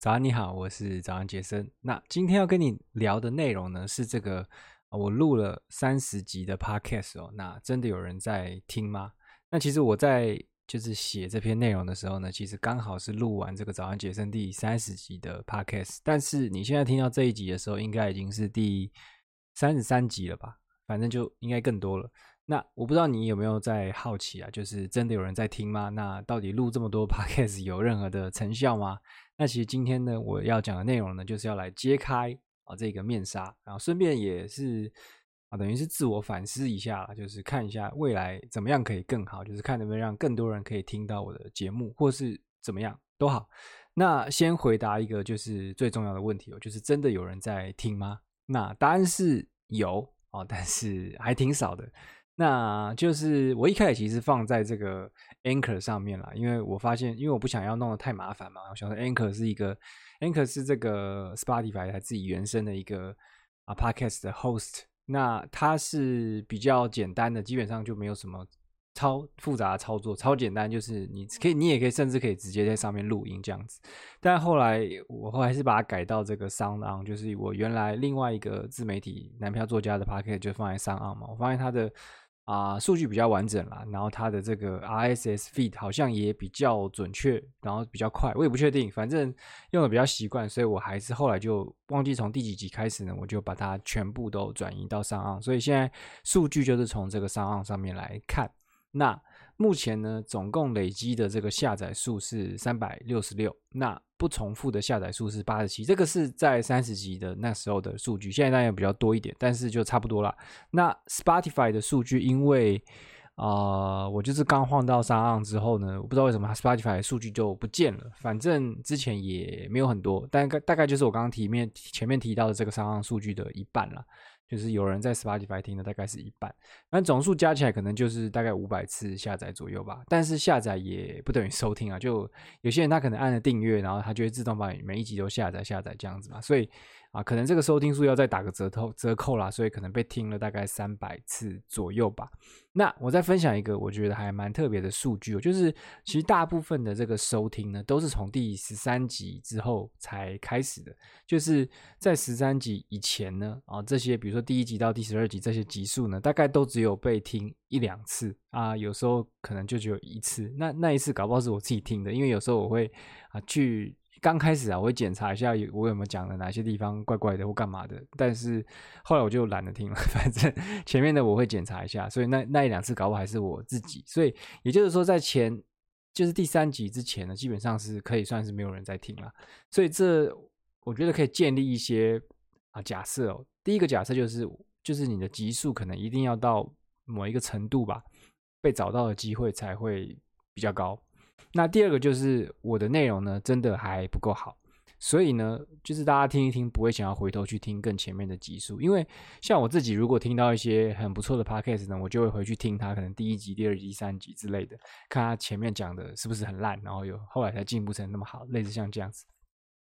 早安，你好，我是早安杰森。那今天要跟你聊的内容呢，是这个我录了三十集的 podcast 哦。那真的有人在听吗？那其实我在就是写这篇内容的时候呢，其实刚好是录完这个早安杰森第三十集的 podcast。但是你现在听到这一集的时候，应该已经是第三十三集了吧？反正就应该更多了。那我不知道你有没有在好奇啊？就是真的有人在听吗？那到底录这么多 podcast 有任何的成效吗？那其实今天呢，我要讲的内容呢，就是要来揭开啊这个面纱，然后顺便也是啊，等于是自我反思一下，就是看一下未来怎么样可以更好，就是看能不能让更多人可以听到我的节目，或是怎么样都好。那先回答一个就是最重要的问题哦，就是真的有人在听吗？那答案是有哦，但是还挺少的。那就是我一开始其实放在这个 Anchor 上面啦，因为我发现，因为我不想要弄得太麻烦嘛，我想说 Anchor 是一个 Anchor 是这个 Spotify 它自己原生的一个啊 Podcast 的 host，那它是比较简单的，基本上就没有什么。超复杂的操作，超简单，就是你可以，你也可以，甚至可以直接在上面录音这样子。但后来我后来是把它改到这个 SoundOn，就是我原来另外一个自媒体男票作家的 Podcast 就放在 SoundOn 嘛。我发现它的啊、数据比较完整啦，然后它的这个 RSS feed 好像也比较准确，然后比较快。我也不确定，反正用的比较习惯，所以我还是后来就忘记从第几集开始呢，我就把它全部都转移到上岸。所以现在数据就是从这个上岸上面来看。那目前呢，总共累积的这个下载数是三百六十六，那不重复的下载数是八十七，这个是在三十集的那时候的数据，现在当然比较多一点，但是就差不多啦。那 Spotify 的数据，因为啊、我就是刚换到 SoundOn 之后呢，我不知道为什么 Spotify 的数据就不见了，反正之前也没有很多，但大概就是我刚刚提面前面提到的这个 SoundOn 数据的一半了。就是有人在 Spotify 听的大概是一半，那总数加起来可能就是大概五百次下载左右吧。但是下载也不等于收听啊，就有些人他可能按了订阅，然后他就会自动把每一集都下载下载这样子嘛，所以。啊，可能这个收听数要再打个折扣折扣啦，所以可能被听了大概三百次左右吧。那我再分享一个我觉得还蛮特别的数据，就是其实大部分的这个收听呢，都是从第十三集之后才开始的。就是在十三集以前呢，啊，这些比如说第一集到第十二集这些集数呢，大概都只有被听一两次啊，有时候可能就只有一次。那那一次搞不好是我自己听的，因为有时候我会啊去。刚开始啊，我会检查一下我有没有讲的哪些地方怪怪的或干嘛的，但是后来我就懒得听了，反正前面的我会检查一下，所以那那一两次搞不好还是我自己，所以也就是说在前就是第三集之前呢，基本上是可以算是没有人在听了，所以这我觉得可以建立一些啊假设哦，第一个假设就是就是你的集数可能一定要到某一个程度吧，被找到的机会才会比较高。那第二个就是我的内容呢，真的还不够好，所以呢，就是大家听一听，不会想要回头去听更前面的集数，因为像我自己，如果听到一些很不错的 podcast 呢，我就会回去听它，可能第一集、第二集、第三集之类的，看它前面讲的是不是很烂，然后有后来才进步成那么好，类似像这样子。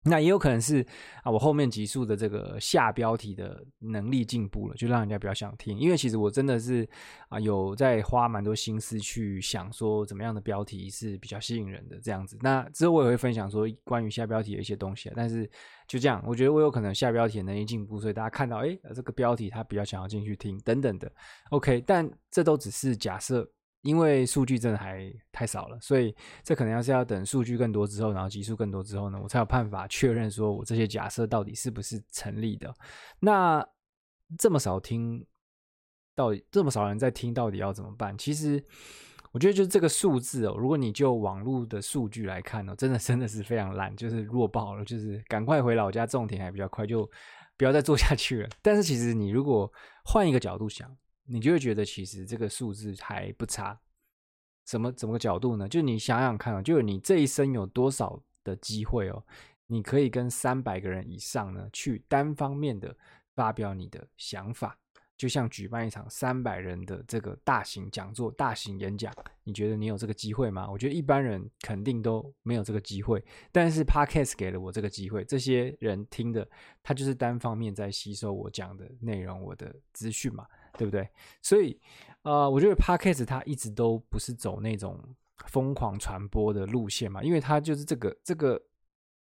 那也有可能是啊，我后面集数的这个下标题的能力进步了，就让人家比较想听。因为其实我真的是啊，有在花蛮多心思去想说怎么样的标题是比较吸引人的这样子。那之后我也会分享说关于下标题的一些东西。但是就这样，我觉得我有可能下标题的能力进步，所以大家看到哎，这个标题他比较想要进去听等等的。OK，但这都只是假设。因为数据真的还太少了，所以这可能要是要等数据更多之后，然后集数更多之后呢，我才有办法确认说我这些假设到底是不是成立的。那这么少听，到底这么少人在听，到底要怎么办？其实我觉得就是这个数字哦，如果你就网络的数据来看哦，真的真的是非常烂，就是弱爆了，就是赶快回老家种田还比较快，就不要再做下去了。但是其实你如果换一个角度想。你就会觉得其实这个数字还不差，怎么怎么个角度呢？就你想想看啊，就你这一生有多少的机会哦，你可以跟三百个人以上呢去单方面的发表你的想法，就像举办一场三百人的这个大型讲座、大型演讲，你觉得你有这个机会吗？我觉得一般人肯定都没有这个机会，但是 Podcast 给了我这个机会，这些人听的他就是单方面在吸收我讲的内容、我的资讯嘛。对不对？所以，呃，我觉得 Podcast 它一直都不是走那种疯狂传播的路线嘛，因为它就是这个这个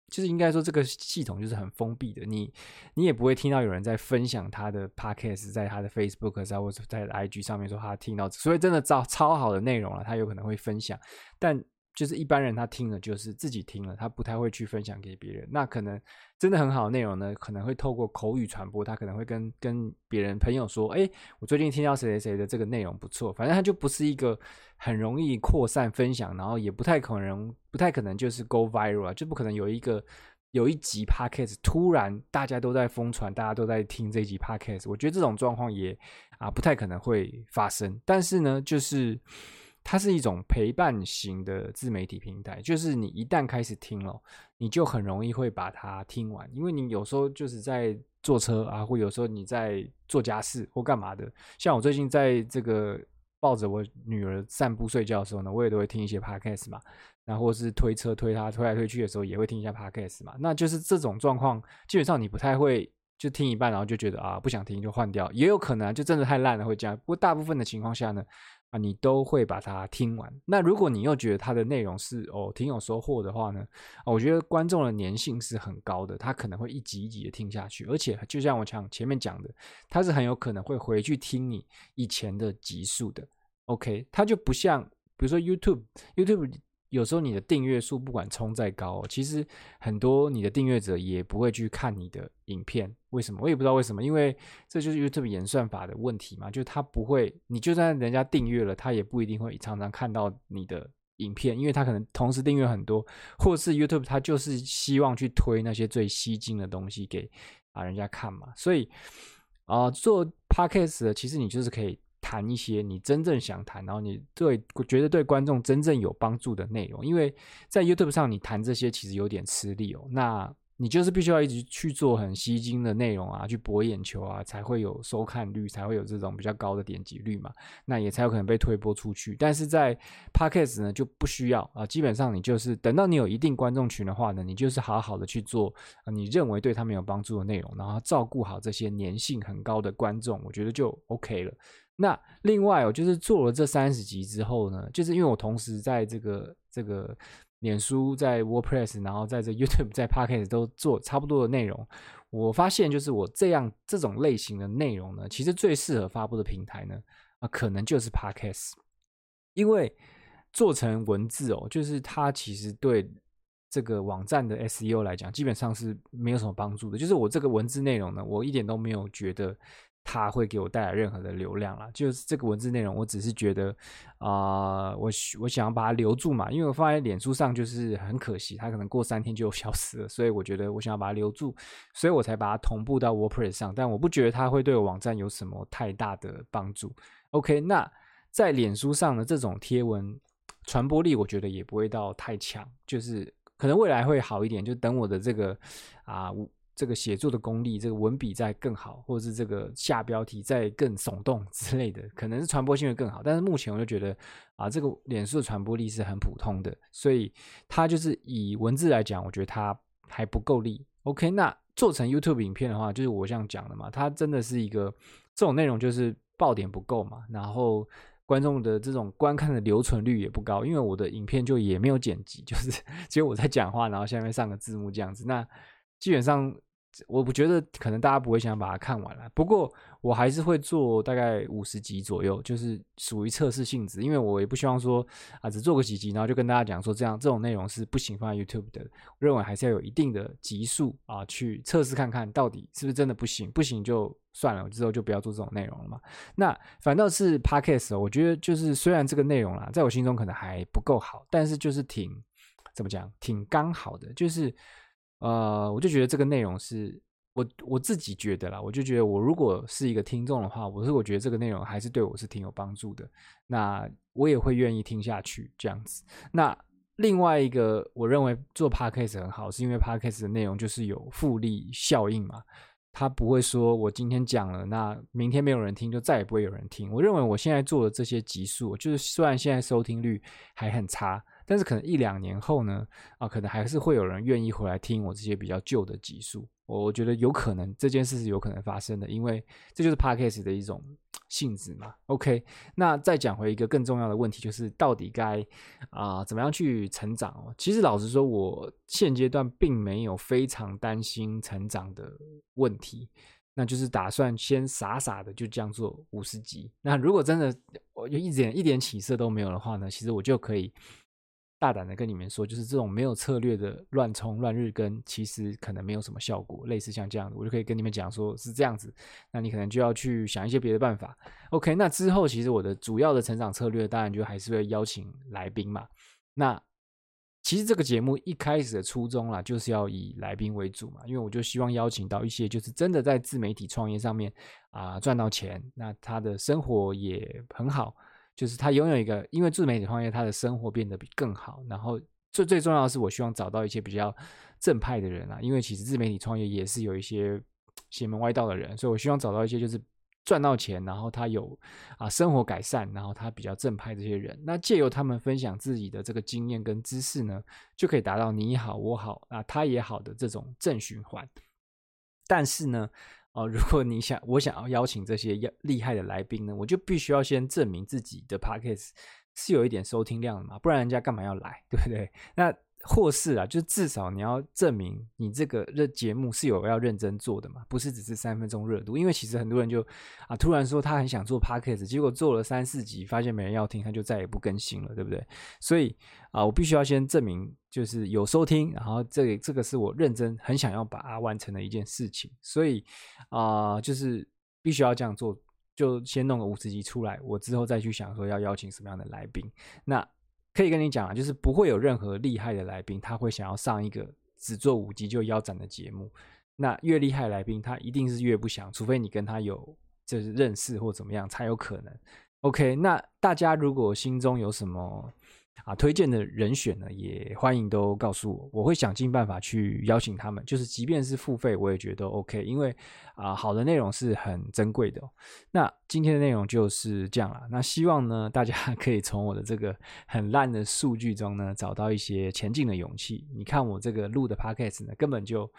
就是应该说这个系统就是很封闭的，你你也不会听到有人在分享他的 podcast，在他的 Facebook 上或者在 IG 上面说他听到，所以真的超超好的内容了，他有可能会分享，但。就是一般人他听了就是自己听了，他不太会去分享给别人。那可能真的很好的内容呢，可能会透过口语传播，他可能会跟跟别人朋友说：“哎，我最近听到谁谁谁的这个内容不错。”反正他就不是一个很容易扩散分享，然后也不太可能不太可能就是 go viral 啊，就不可能有一个有一集 podcast 突然大家都在疯传，大家都在听这一集 podcast。我觉得这种状况也啊不太可能会发生。但是呢，就是。它是一种陪伴型的自媒体平台，就是你一旦开始听了，你就很容易会把它听完，因为你有时候就是在坐车啊，或有时候你在做家事或干嘛的。像我最近在这个抱着我女儿散步睡觉的时候呢，我也都会听一些 podcast 嘛，然后是推车推她推来推去的时候，也会听一下 podcast 嘛。那就是这种状况，基本上你不太会就听一半，然后就觉得啊不想听就换掉，也有可能就真的太烂了会这样。不过大部分的情况下呢。啊，你都会把它听完。那如果你又觉得它的内容是哦挺有收获的话呢，啊，我觉得观众的粘性是很高的，他可能会一集一集的听下去。而且就像我讲前面讲的，他是很有可能会回去听你以前的集数的。OK，他就不像比如说 YouTube，YouTube。有时候你的订阅数不管冲再高，其实很多你的订阅者也不会去看你的影片。为什么？我也不知道为什么，因为这就是 YouTube 演算法的问题嘛。就他不会，你就算人家订阅了，他也不一定会常常看到你的影片，因为他可能同时订阅很多，或是 YouTube 他就是希望去推那些最吸睛的东西给啊人家看嘛。所以啊、做 Podcast 的其实你就是可以。谈一些你真正想谈，然后你对觉得对观众真正有帮助的内容，因为在 YouTube 上你谈这些其实有点吃力哦。那你就是必须要一直去做很吸睛的内容啊，去博眼球啊，才会有收看率，才会有这种比较高的点击率嘛。那也才有可能被推播出去。但是在 Podcast 呢就不需要啊，基本上你就是等到你有一定观众群的话呢，你就是好好的去做你认为对他们有帮助的内容，然后照顾好这些粘性很高的观众，我觉得就 OK 了。那另外哦，就是做了这三十集之后呢，就是因为我同时在这个这个脸书、在 WordPress，然后在这 YouTube、在 Podcast 都做差不多的内容，我发现就是我这样这种类型的内容呢，其实最适合发布的平台呢，啊，可能就是 Podcast，因为做成文字哦，就是它其实对这个网站的 SEO 来讲，基本上是没有什么帮助的。就是我这个文字内容呢，我一点都没有觉得。它会给我带来任何的流量啦，就是这个文字内容，我只是觉得啊、我我想要把它留住嘛，因为我放在脸书上就是很可惜，它可能过三天就 消失了，所以我觉得我想要把它留住，所以我才把它同步到 WordPress 上，但我不觉得它会对网站有什么太大的帮助。OK，那在脸书上的这种贴文传播力，我觉得也不会到太强，就是可能未来会好一点，就等我的这个啊。这个写作的功力，这个文笔再更好，或者是这个下标题再更耸动 之类的，可能是传播性会更好。但是目前我就觉得啊，这个脸书的传播力是很普通的，所以它就是以文字来讲，我觉得它还不够力。OK，那做成 YouTube 影片的话，就是我这样讲的嘛，它真的是一个这种内容就是爆点不够嘛，然后观众的这种观看的留存率也不高，因为我的影片就也没有剪辑，就是 只有我在讲话，然后下面上个字幕这样子，那基本上。我不觉得可能大家不会想把它看完了，不过我还是会做大概五十集左右，就是属于测试性质，因为我也不希望说啊只做个几集，然后就跟大家讲说这样这种内容是不行放在 YouTube 的，我认为还是要有一定的集数啊，去测试看看到底是不是真的不行，不行就算了，之后就不要做这种内容了嘛。那反倒是 Podcast，我觉得就是虽然这个内容啦，在我心中可能还不够好，但是就是挺怎么讲，挺刚好的，就是。呃，我就觉得这个内容是我我自己觉得啦，我就觉得我如果是一个听众的话，我是我觉得这个内容还是对我是挺有帮助的，那我也会愿意听下去这样子。那另外一个我认为做 Podcast 很好，是因为 Podcast 的内容就是有复利效应嘛，他不会说我今天讲了，那明天没有人听，就再也不会有人听。我认为我现在做的这些集数，就是虽然现在收听率还很差。但是可能一两年后呢，啊，可能还是会有人愿意回来听我这些比较旧的集数。我觉得有可能这件事是有可能发生的，因为这就是 Podcast 的一种性质嘛。OK，那再讲回一个更重要的问题，就是到底该啊、怎么样去成长哦？其实老实说，我现阶段并没有非常担心成长的问题，那就是打算先傻傻的就这样做五十集。那如果真的我就一点一点起色都没有的话呢，其实我就可以。大胆的跟你们说，就是这种没有策略的乱冲乱日更，其实可能没有什么效果。类似像这样的，我就可以跟你们讲说是这样子。那你可能就要去想一些别的办法。OK，那之后其实我的主要的成长策略，当然就还是会邀请来宾嘛。那其实这个节目一开始的初衷啦，就是要以来宾为主嘛，因为我就希望邀请到一些就是真的在自媒体创业上面啊赚到钱，那他的生活也很好。就是他拥有一个，因为自媒体创业，他的生活变得比更好。然后最最重要的是，我希望找到一些比较正派的人啊，因为其实自媒体创业也是有一些邪门歪道的人，所以我希望找到一些就是赚到钱，然后他有啊生活改善，然后他比较正派这些人。那借由他们分享自己的这个经验跟知识呢，就可以达到你好我好啊他也好的这种正循环。但是呢，哦，如果你想我想要邀请这些要厉害的来宾呢，我就必须要先证明自己的 podcast 是有一点收听量的嘛，不然人家干嘛要来，对不对？那。或是啊，就至少你要证明你这个热节目是有要认真做的嘛，不是只是三分钟热度。因为其实很多人就啊，突然说他很想做 podcast，结果做了三四集，发现没人要听，他就再也不更新了，对不对？所以啊，我必须要先证明就是有收听，然后这个这个是我认真很想要把它完成的一件事情。所以啊，就是必须要这样做，就先弄个五十集出来，我之后再去想说要邀请什么样的来宾。那。可以跟你讲啊，就是不会有任何厉害的来宾，他会想要上一个只做五集就腰斩的节目。那越厉害的来宾，他一定是越不想，除非你跟他有就是认识或怎么样才有可能。OK，那大家如果心中有什么？啊，推荐的人选呢，也欢迎都告诉我，我会想尽办法去邀请他们。就是即便是付费，我也觉得 OK，因为啊，好的内容是很珍贵的。那今天的内容就是这样了。那希望呢，大家 可以从我的这个很烂的数据中呢，找到一些前进的勇气。你看我这个录的 Podcast 呢，根本就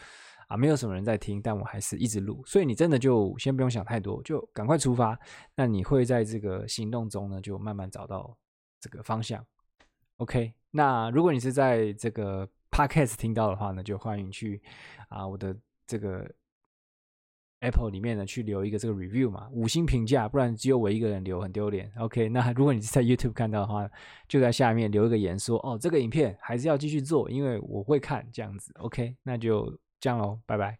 啊没有什么人在听，但我还是一直录。所以你真的就先不用想太多，就赶快出发。那你会在这个行动中呢，就慢慢找到这个方向。OK，那如果你是在这个 Podcast 听到的话呢，就欢迎去啊我的这个 Apple 里面呢去留一个这个 review 嘛，五星评价，不然只有我一个人留很丢脸。OK，那如果你是在 YouTube 看到的话，就在下面留一个言说哦，这个影片还是要继续做，因为我会看这样子。OK，那就这样喽，拜拜。